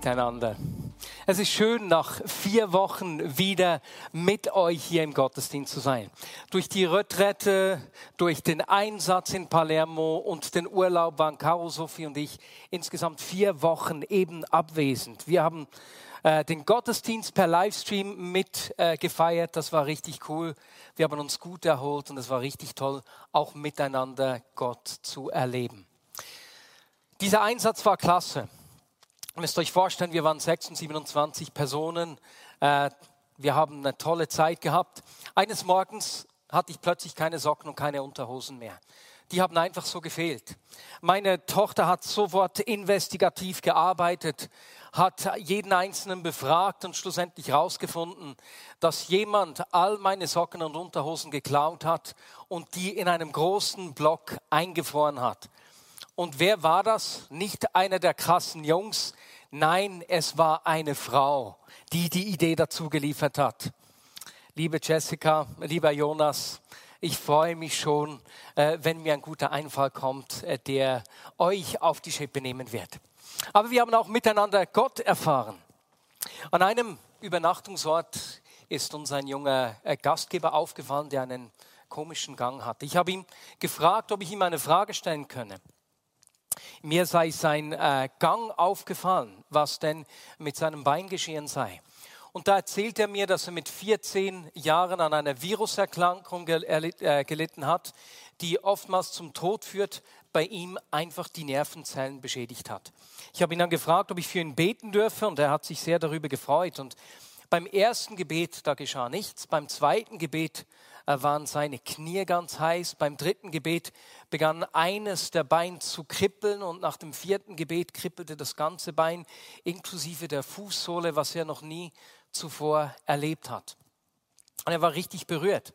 Miteinander. Es ist schön, nach vier Wochen wieder mit euch hier im Gottesdienst zu sein. Durch die Retrette, durch den Einsatz in Palermo und den Urlaub waren Caro, Sophie und ich insgesamt vier Wochen eben abwesend. Wir haben äh, den Gottesdienst per Livestream mit äh, gefeiert. Das war richtig cool. Wir haben uns gut erholt und es war richtig toll, auch miteinander Gott zu erleben. Dieser Einsatz war klasse. Müsst euch vorstellen, wir waren 26, 27 Personen. Äh, wir haben eine tolle Zeit gehabt. Eines Morgens hatte ich plötzlich keine Socken und keine Unterhosen mehr. Die haben einfach so gefehlt. Meine Tochter hat sofort investigativ gearbeitet, hat jeden Einzelnen befragt und schlussendlich herausgefunden, dass jemand all meine Socken und Unterhosen geklaut hat und die in einem großen Block eingefroren hat. Und wer war das? Nicht einer der krassen Jungs. Nein, es war eine Frau, die die Idee dazu geliefert hat. Liebe Jessica, lieber Jonas, ich freue mich schon, äh, wenn mir ein guter Einfall kommt, äh, der euch auf die Schippe nehmen wird. Aber wir haben auch miteinander Gott erfahren. An einem Übernachtungsort ist uns ein junger äh, Gastgeber aufgefallen, der einen komischen Gang hat. Ich habe ihn gefragt, ob ich ihm eine Frage stellen könne. Mir sei sein äh, Gang aufgefallen, was denn mit seinem Bein geschehen sei. Und da erzählt er mir, dass er mit 14 Jahren an einer Viruserkrankung äh, gelitten hat, die oftmals zum Tod führt, bei ihm einfach die Nervenzellen beschädigt hat. Ich habe ihn dann gefragt, ob ich für ihn beten dürfe und er hat sich sehr darüber gefreut. Und beim ersten Gebet, da geschah nichts. Beim zweiten Gebet waren seine Knie ganz heiß. Beim dritten Gebet begann eines der Beine zu kribbeln und nach dem vierten Gebet kribbelte das ganze Bein inklusive der Fußsohle, was er noch nie zuvor erlebt hat. Und er war richtig berührt.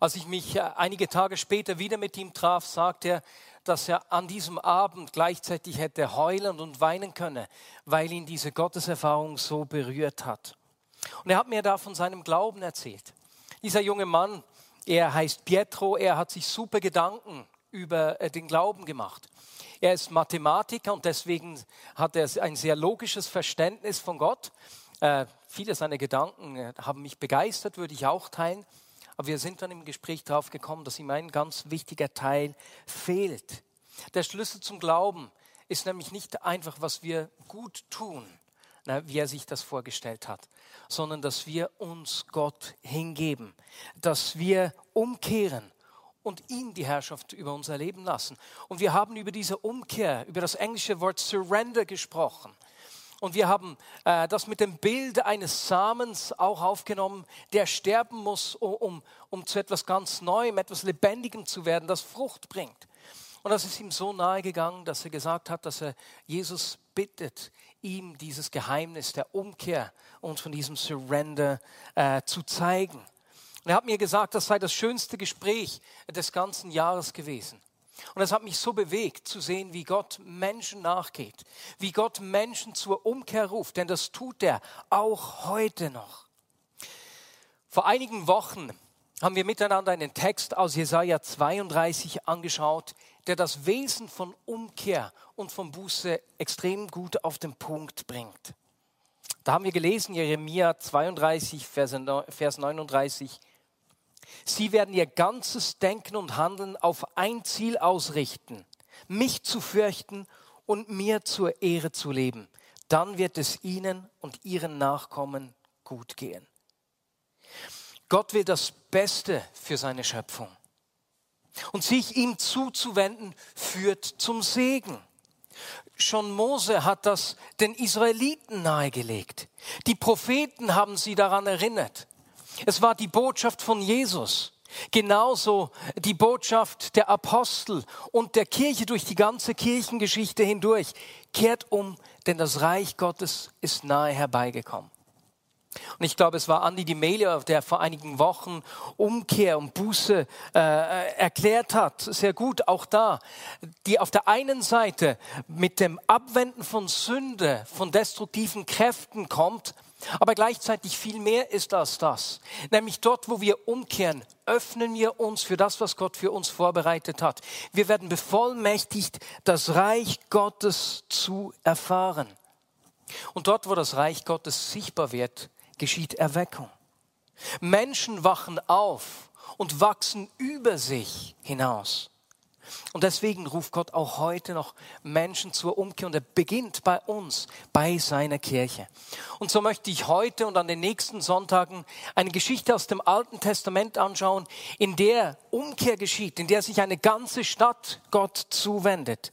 Als ich mich äh, einige Tage später wieder mit ihm traf, sagte er, dass er an diesem Abend gleichzeitig hätte heulen und weinen können, weil ihn diese Gotteserfahrung so berührt hat. Und er hat mir da von seinem Glauben erzählt. Dieser junge Mann, er heißt Pietro, er hat sich super Gedanken über äh, den Glauben gemacht. Er ist Mathematiker und deswegen hat er ein sehr logisches Verständnis von Gott. Äh, viele seiner Gedanken äh, haben mich begeistert, würde ich auch teilen. Aber wir sind dann im Gespräch darauf gekommen, dass ihm ein ganz wichtiger Teil fehlt. Der Schlüssel zum Glauben ist nämlich nicht einfach, was wir gut tun, wie er sich das vorgestellt hat, sondern dass wir uns Gott hingeben, dass wir umkehren und ihm die Herrschaft über unser Leben lassen. Und wir haben über diese Umkehr, über das englische Wort Surrender gesprochen. Und wir haben äh, das mit dem Bild eines Samens auch aufgenommen, der sterben muss, um, um zu etwas ganz Neuem, etwas Lebendigem zu werden, das Frucht bringt. Und das ist ihm so nahe gegangen, dass er gesagt hat, dass er Jesus bittet, ihm dieses Geheimnis der Umkehr und von diesem Surrender äh, zu zeigen. Und er hat mir gesagt, das sei das schönste Gespräch des ganzen Jahres gewesen. Und es hat mich so bewegt zu sehen, wie Gott Menschen nachgeht, wie Gott Menschen zur Umkehr ruft, denn das tut er auch heute noch. Vor einigen Wochen haben wir miteinander einen Text aus Jesaja 32 angeschaut, der das Wesen von Umkehr und von Buße extrem gut auf den Punkt bringt. Da haben wir gelesen, Jeremia 32, Vers 39. Sie werden ihr ganzes Denken und Handeln auf ein Ziel ausrichten, mich zu fürchten und mir zur Ehre zu leben. Dann wird es ihnen und ihren Nachkommen gut gehen. Gott will das Beste für seine Schöpfung. Und sich ihm zuzuwenden, führt zum Segen. Schon Mose hat das den Israeliten nahegelegt. Die Propheten haben sie daran erinnert. Es war die Botschaft von Jesus. Genauso die Botschaft der Apostel und der Kirche durch die ganze Kirchengeschichte hindurch. Kehrt um, denn das Reich Gottes ist nahe herbeigekommen. Und ich glaube, es war Andi Di Melio, der vor einigen Wochen Umkehr und Buße äh, erklärt hat. Sehr gut, auch da. Die auf der einen Seite mit dem Abwenden von Sünde, von destruktiven Kräften kommt, aber gleichzeitig viel mehr ist als das. Nämlich dort, wo wir umkehren, öffnen wir uns für das, was Gott für uns vorbereitet hat. Wir werden bevollmächtigt, das Reich Gottes zu erfahren. Und dort, wo das Reich Gottes sichtbar wird, geschieht Erweckung. Menschen wachen auf und wachsen über sich hinaus. Und deswegen ruft Gott auch heute noch Menschen zur Umkehr und er beginnt bei uns, bei seiner Kirche. Und so möchte ich heute und an den nächsten Sonntagen eine Geschichte aus dem Alten Testament anschauen, in der Umkehr geschieht, in der sich eine ganze Stadt Gott zuwendet.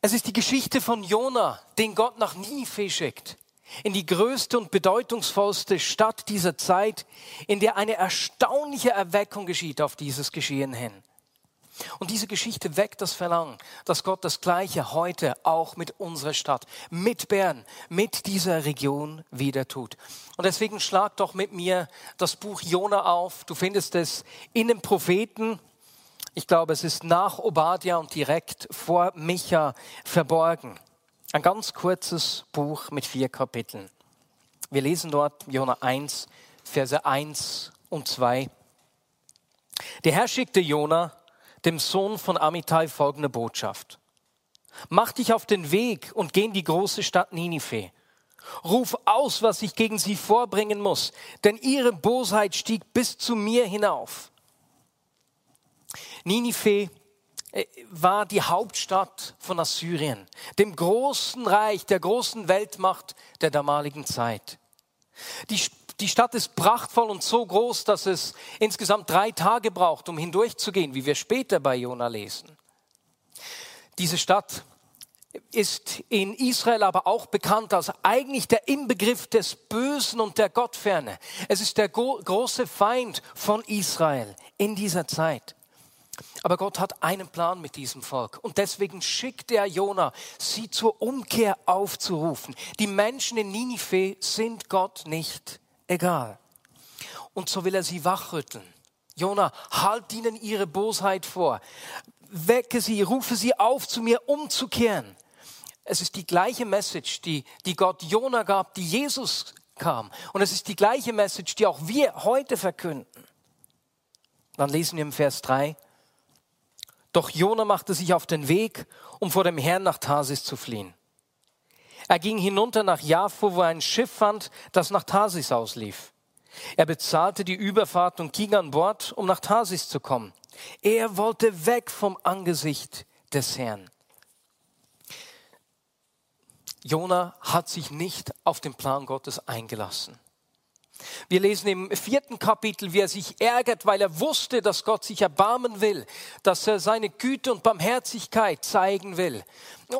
Es ist die Geschichte von Jona, den Gott nach Ninive schickt in die größte und bedeutungsvollste Stadt dieser Zeit, in der eine erstaunliche Erweckung geschieht auf dieses Geschehen hin. Und diese Geschichte weckt das Verlangen, dass Gott das Gleiche heute auch mit unserer Stadt, mit Bern, mit dieser Region wieder tut. Und deswegen schlag doch mit mir das Buch Jona auf. Du findest es in den Propheten. Ich glaube, es ist nach Obadiah und direkt vor Micha verborgen. Ein ganz kurzes Buch mit vier Kapiteln. Wir lesen dort Jona 1, Verse 1 und 2. Der Herr schickte Jona dem Sohn von Amitai folgende Botschaft. Mach dich auf den Weg und geh in die große Stadt Ninive. Ruf aus, was ich gegen sie vorbringen muss, denn ihre Bosheit stieg bis zu mir hinauf. Ninive war die Hauptstadt von Assyrien, dem großen Reich, der großen Weltmacht der damaligen Zeit. Die die Stadt ist prachtvoll und so groß, dass es insgesamt drei Tage braucht, um hindurchzugehen, wie wir später bei Jona lesen. Diese Stadt ist in Israel aber auch bekannt als eigentlich der Inbegriff des Bösen und der Gottferne. Es ist der große Feind von Israel in dieser Zeit. Aber Gott hat einen Plan mit diesem Volk und deswegen schickt er Jona, sie zur Umkehr aufzurufen. Die Menschen in Ninive sind Gott nicht egal. Und so will er sie wachrütteln. Jona, halt ihnen ihre Bosheit vor. Wecke sie, rufe sie auf, zu mir umzukehren. Es ist die gleiche Message, die, die Gott Jona gab, die Jesus kam. Und es ist die gleiche Message, die auch wir heute verkünden. Dann lesen wir im Vers 3. Doch Jona machte sich auf den Weg, um vor dem Herrn nach Tarsis zu fliehen. Er ging hinunter nach Jaffo, wo er ein Schiff fand, das nach Tarsis auslief. Er bezahlte die Überfahrt und ging an Bord, um nach Tarsis zu kommen. Er wollte weg vom Angesicht des Herrn. Jona hat sich nicht auf den Plan Gottes eingelassen. Wir lesen im vierten Kapitel, wie er sich ärgert, weil er wusste, dass Gott sich erbarmen will, dass er seine Güte und Barmherzigkeit zeigen will.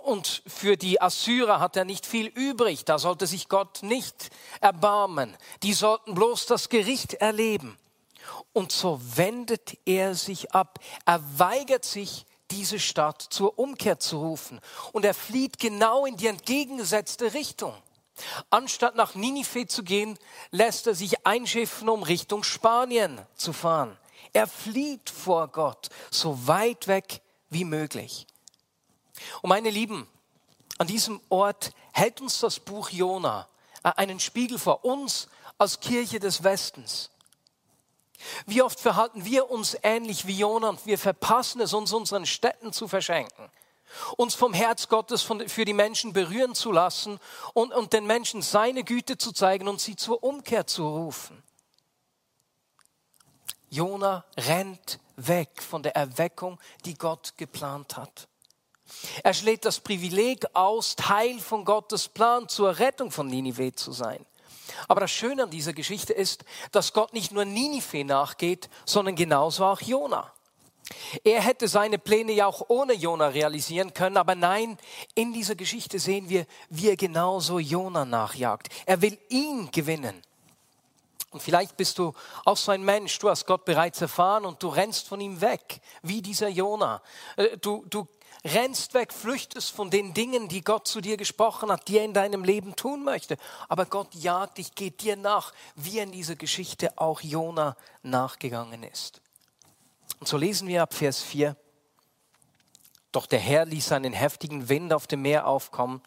Und für die Assyrer hat er nicht viel übrig, da sollte sich Gott nicht erbarmen. Die sollten bloß das Gericht erleben. Und so wendet er sich ab. Er weigert sich, diese Stadt zur Umkehr zu rufen. Und er flieht genau in die entgegengesetzte Richtung. Anstatt nach Ninive zu gehen, lässt er sich einschiffen, um Richtung Spanien zu fahren. Er flieht vor Gott, so weit weg wie möglich. Und meine Lieben, an diesem Ort hält uns das Buch Jona äh, einen Spiegel vor uns als Kirche des Westens. Wie oft verhalten wir uns ähnlich wie Jona und wir verpassen es, uns unseren Städten zu verschenken uns vom Herz Gottes für die Menschen berühren zu lassen und, und den Menschen seine Güte zu zeigen und sie zur Umkehr zu rufen. Jona rennt weg von der Erweckung, die Gott geplant hat. Er schlägt das Privileg aus, Teil von Gottes Plan zur Rettung von Ninive zu sein. Aber das Schöne an dieser Geschichte ist, dass Gott nicht nur Ninive nachgeht, sondern genauso auch Jona. Er hätte seine Pläne ja auch ohne Jona realisieren können, aber nein, in dieser Geschichte sehen wir, wie er genauso Jona nachjagt. Er will ihn gewinnen. Und vielleicht bist du auch so ein Mensch, du hast Gott bereits erfahren und du rennst von ihm weg, wie dieser Jona. Äh, du, du rennst weg, flüchtest von den Dingen, die Gott zu dir gesprochen hat, die er in deinem Leben tun möchte. Aber Gott jagt dich, geht dir nach, wie er in dieser Geschichte auch Jona nachgegangen ist. Und so lesen wir ab Vers 4. Doch der Herr ließ einen heftigen Wind auf dem Meer aufkommen,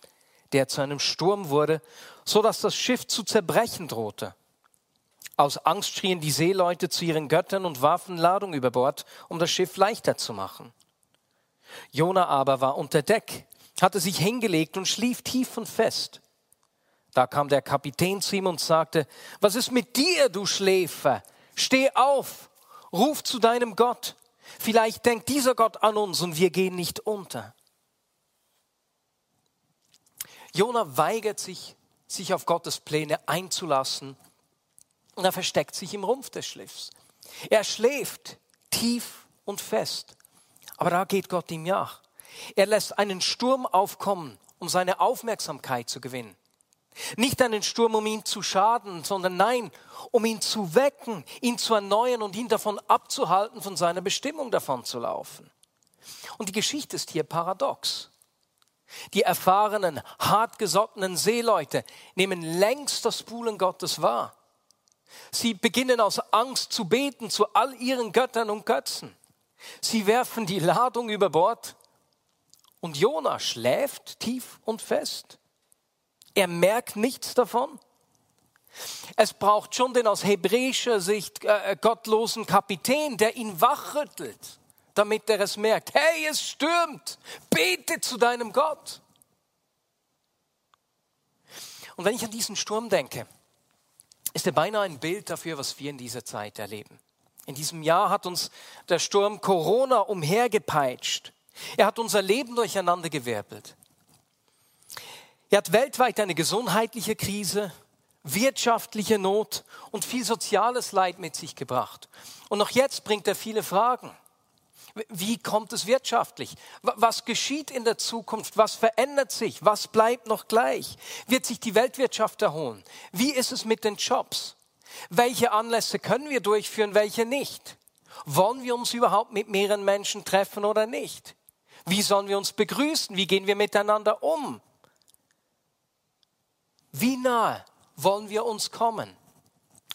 der zu einem Sturm wurde, so dass das Schiff zu zerbrechen drohte. Aus Angst schrien die Seeleute zu ihren Göttern und warfen Ladung über Bord, um das Schiff leichter zu machen. Jona aber war unter Deck, hatte sich hingelegt und schlief tief und fest. Da kam der Kapitän zu ihm und sagte, was ist mit dir, du Schläfer? Steh auf, ruf zu deinem Gott. Vielleicht denkt dieser Gott an uns und wir gehen nicht unter. Jona weigert sich, sich auf Gottes Pläne einzulassen und er versteckt sich im Rumpf des Schiffs. Er schläft tief und fest. Aber da geht Gott ihm nach. Er lässt einen Sturm aufkommen, um seine Aufmerksamkeit zu gewinnen. Nicht einen Sturm, um ihn zu schaden, sondern nein, um ihn zu wecken, ihn zu erneuern und ihn davon abzuhalten, von seiner Bestimmung davon zu laufen. Und die Geschichte ist hier paradox. Die erfahrenen, hartgesottenen Seeleute nehmen längst das Buhlen Gottes wahr. Sie beginnen aus Angst zu beten zu all ihren Göttern und Götzen. Sie werfen die Ladung über Bord und Jona schläft tief und fest. Er merkt nichts davon. Es braucht schon den aus hebräischer Sicht äh, gottlosen Kapitän, der ihn wachrüttelt, damit er es merkt. Hey, es stürmt. Bete zu deinem Gott. Und wenn ich an diesen Sturm denke, ist er beinahe ein Bild dafür, was wir in dieser Zeit erleben. In diesem Jahr hat uns der Sturm Corona umhergepeitscht. Er hat unser Leben durcheinandergewirbelt. Er hat weltweit eine gesundheitliche Krise, wirtschaftliche Not und viel soziales Leid mit sich gebracht. Und noch jetzt bringt er viele Fragen. Wie kommt es wirtschaftlich? Was geschieht in der Zukunft? Was verändert sich? Was bleibt noch gleich? Wird sich die Weltwirtschaft erholen? Wie ist es mit den Jobs? Welche Anlässe können wir durchführen, welche nicht? Wollen wir uns überhaupt mit mehreren Menschen treffen oder nicht? Wie sollen wir uns begrüßen? Wie gehen wir miteinander um? Wie nahe wollen wir uns kommen?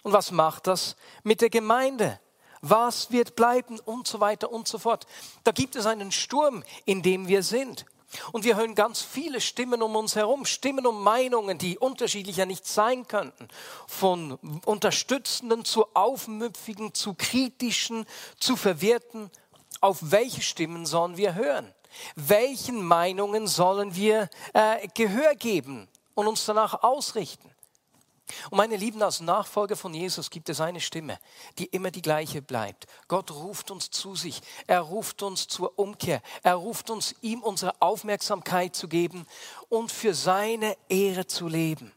Und was macht das mit der Gemeinde? Was wird bleiben und so weiter und so fort. Da gibt es einen Sturm, in dem wir sind. Und wir hören ganz viele Stimmen um uns herum, Stimmen und Meinungen, die unterschiedlicher nicht sein könnten. Von unterstützenden zu aufmüpfigen, zu kritischen, zu verwirrten. Auf welche Stimmen sollen wir hören? Welchen Meinungen sollen wir äh, Gehör geben und uns danach ausrichten? Und meine Lieben, als Nachfolger von Jesus gibt es eine Stimme, die immer die gleiche bleibt. Gott ruft uns zu sich. Er ruft uns zur Umkehr. Er ruft uns, ihm unsere Aufmerksamkeit zu geben und für seine Ehre zu leben.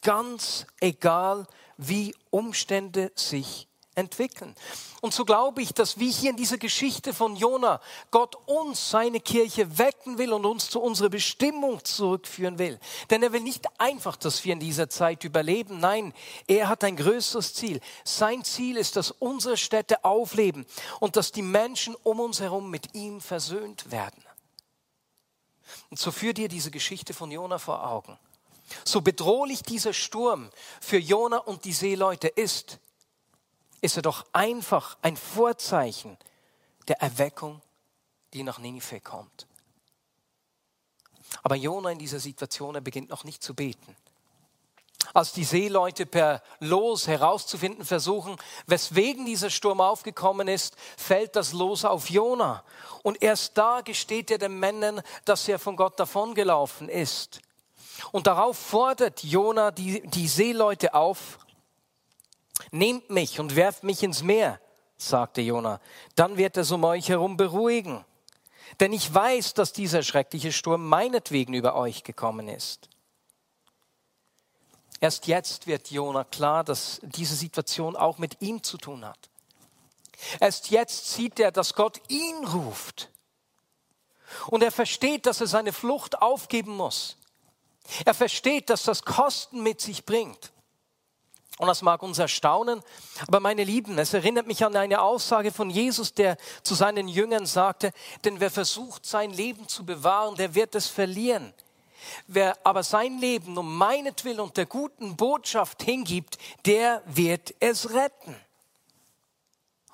Ganz egal, wie Umstände sich entwickeln. Und so glaube ich, dass wie hier in dieser Geschichte von Jona Gott uns, seine Kirche wecken will und uns zu unserer Bestimmung zurückführen will. Denn er will nicht einfach, dass wir in dieser Zeit überleben. Nein, er hat ein größeres Ziel. Sein Ziel ist, dass unsere Städte aufleben und dass die Menschen um uns herum mit ihm versöhnt werden. Und so führ dir diese Geschichte von Jona vor Augen. So bedrohlich dieser Sturm für Jona und die Seeleute ist, ist er doch einfach ein Vorzeichen der Erweckung, die nach Ninive kommt. Aber Jona in dieser Situation, er beginnt noch nicht zu beten. Als die Seeleute per Los herauszufinden versuchen, weswegen dieser Sturm aufgekommen ist, fällt das Los auf Jona. Und erst da gesteht er den Männern, dass er von Gott davongelaufen ist. Und darauf fordert Jona die, die Seeleute auf, Nehmt mich und werft mich ins Meer, sagte Jona, dann wird es um euch herum beruhigen. Denn ich weiß, dass dieser schreckliche Sturm meinetwegen über euch gekommen ist. Erst jetzt wird Jona klar, dass diese Situation auch mit ihm zu tun hat. Erst jetzt sieht er, dass Gott ihn ruft. Und er versteht, dass er seine Flucht aufgeben muss. Er versteht, dass das Kosten mit sich bringt. Und das mag uns erstaunen, aber meine Lieben, es erinnert mich an eine Aussage von Jesus, der zu seinen Jüngern sagte, denn wer versucht, sein Leben zu bewahren, der wird es verlieren. Wer aber sein Leben um meinetwillen und der guten Botschaft hingibt, der wird es retten.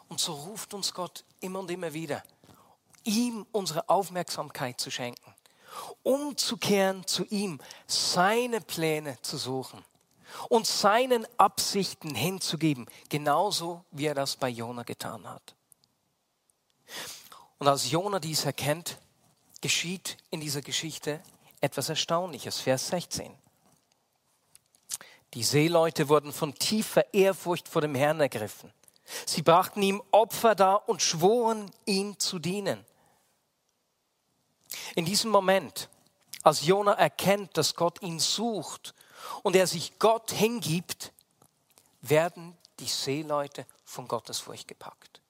Und so ruft uns Gott immer und immer wieder, ihm unsere Aufmerksamkeit zu schenken, umzukehren zu ihm, seine Pläne zu suchen und seinen Absichten hinzugeben, genauso wie er das bei Jona getan hat. Und als Jona dies erkennt, geschieht in dieser Geschichte etwas Erstaunliches. Vers 16. Die Seeleute wurden von tiefer Ehrfurcht vor dem Herrn ergriffen. Sie brachten ihm Opfer dar und schworen ihm zu dienen. In diesem Moment, als Jona erkennt, dass Gott ihn sucht und er sich Gott hingibt, werden die Seeleute von Gottesfurcht gepackt.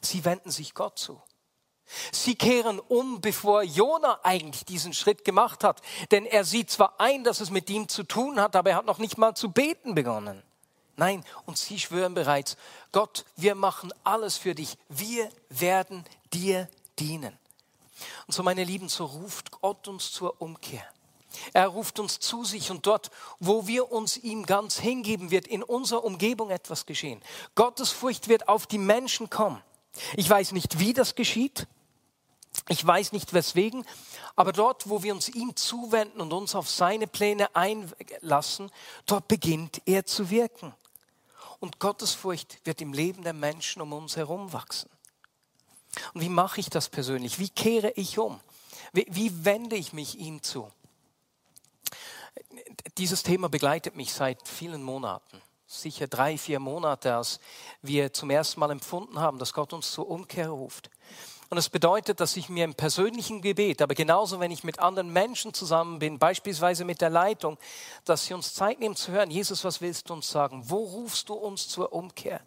Sie wenden sich Gott zu. Sie kehren um, bevor Jona eigentlich diesen Schritt gemacht hat. Denn er sieht zwar ein, dass es mit ihm zu tun hat, aber er hat noch nicht mal zu beten begonnen. Nein, und sie schwören bereits, Gott, wir machen alles für dich. Wir werden dir dienen. Und so, meine Lieben, so ruft Gott uns zur Umkehr. Er ruft uns zu sich und dort, wo wir uns ihm ganz hingeben, wird in unserer Umgebung etwas geschehen. Gottes Furcht wird auf die Menschen kommen. Ich weiß nicht, wie das geschieht. Ich weiß nicht weswegen, aber dort, wo wir uns ihm zuwenden und uns auf seine Pläne einlassen, dort beginnt er zu wirken. Und Gottes Furcht wird im Leben der Menschen um uns herum wachsen. Und wie mache ich das persönlich? Wie kehre ich um? Wie, wie wende ich mich ihm zu? Dieses Thema begleitet mich seit vielen Monaten. Sicher drei, vier Monate, als wir zum ersten Mal empfunden haben, dass Gott uns zur Umkehr ruft. Und das bedeutet, dass ich mir im persönlichen Gebet, aber genauso wenn ich mit anderen Menschen zusammen bin, beispielsweise mit der Leitung, dass sie uns Zeit nehmen zu hören, Jesus, was willst du uns sagen? Wo rufst du uns zur Umkehr?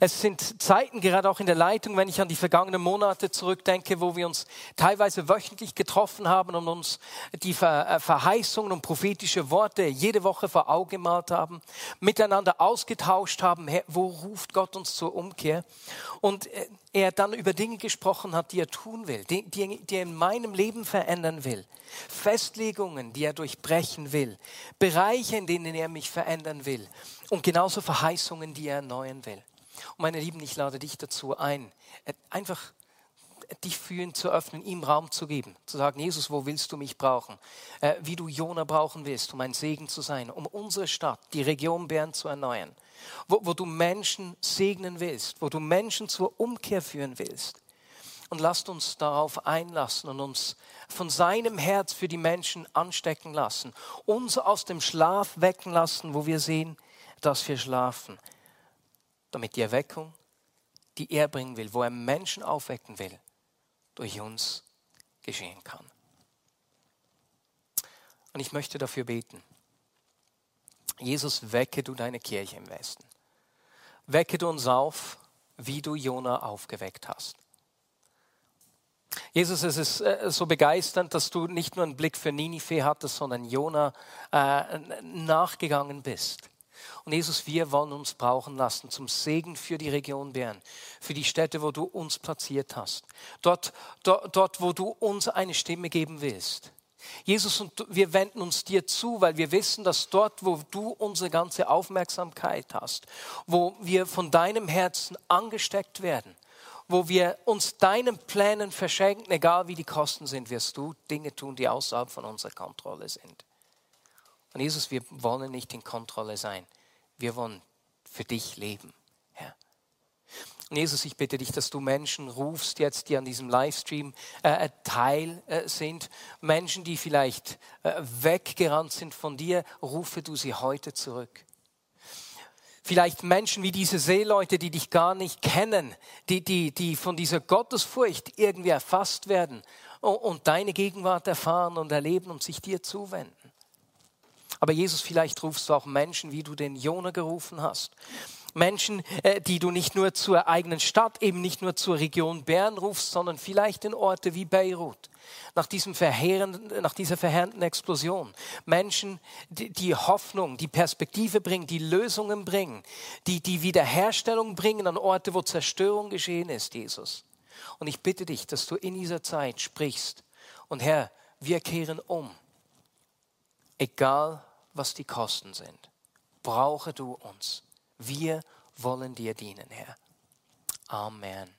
Es sind Zeiten, gerade auch in der Leitung, wenn ich an die vergangenen Monate zurückdenke, wo wir uns teilweise wöchentlich getroffen haben und uns die äh, Verheißungen und prophetische Worte jede Woche vor Augen gemalt haben, miteinander ausgetauscht haben, wo ruft Gott uns zur Umkehr? Und äh, er dann über Dinge gesprochen hat, die er tun will, die, die, die er in meinem Leben verändern will. Festlegungen, die er durchbrechen will. Bereiche, in denen er mich verändern will. Und genauso Verheißungen, die er erneuern will. Meine Lieben, ich lade dich dazu ein, einfach dich fühlen zu öffnen, ihm Raum zu geben, zu sagen, Jesus, wo willst du mich brauchen? Äh, wie du Jona brauchen willst, um ein Segen zu sein, um unsere Stadt, die Region Bern zu erneuern, wo, wo du Menschen segnen willst, wo du Menschen zur Umkehr führen willst. Und lasst uns darauf einlassen und uns von seinem Herz für die Menschen anstecken lassen, uns aus dem Schlaf wecken lassen, wo wir sehen, dass wir schlafen damit die Erweckung, die er bringen will, wo er Menschen aufwecken will, durch uns geschehen kann. Und ich möchte dafür beten. Jesus, wecke du deine Kirche im Westen. Wecke du uns auf, wie du Jona aufgeweckt hast. Jesus, es ist äh, so begeisternd, dass du nicht nur einen Blick für Ninive hattest, sondern Jona äh, nachgegangen bist. Und Jesus, wir wollen uns brauchen lassen zum Segen für die Region Bern, für die Städte, wo du uns platziert hast. Dort, dort, dort wo du uns eine Stimme geben willst. Jesus, und wir wenden uns dir zu, weil wir wissen, dass dort, wo du unsere ganze Aufmerksamkeit hast, wo wir von deinem Herzen angesteckt werden, wo wir uns deinen Plänen verschenken, egal wie die Kosten sind, wirst du Dinge tun, die außerhalb von unserer Kontrolle sind. Und Jesus, wir wollen nicht in Kontrolle sein. Wir wollen für dich leben, Herr. Und Jesus, ich bitte dich, dass du Menschen rufst jetzt, die an diesem Livestream äh, Teil äh, sind. Menschen, die vielleicht äh, weggerannt sind von dir, rufe du sie heute zurück. Vielleicht Menschen wie diese Seeleute, die dich gar nicht kennen, die, die, die von dieser Gottesfurcht irgendwie erfasst werden und, und deine Gegenwart erfahren und erleben und sich dir zuwenden. Aber Jesus, vielleicht rufst du auch Menschen, wie du den Jona gerufen hast. Menschen, äh, die du nicht nur zur eigenen Stadt, eben nicht nur zur Region Bern rufst, sondern vielleicht in Orte wie Beirut. Nach, diesem verheerenden, nach dieser verheerenden Explosion. Menschen, die, Hoffnung, die Perspektive bringen, die Lösungen bringen, die, die Wiederherstellung bringen an Orte, wo Zerstörung geschehen ist, Jesus. Und ich bitte dich, dass du in dieser Zeit sprichst. Und Herr, wir kehren um. Egal, was die Kosten sind. Brauche du uns. Wir wollen dir dienen, Herr. Amen.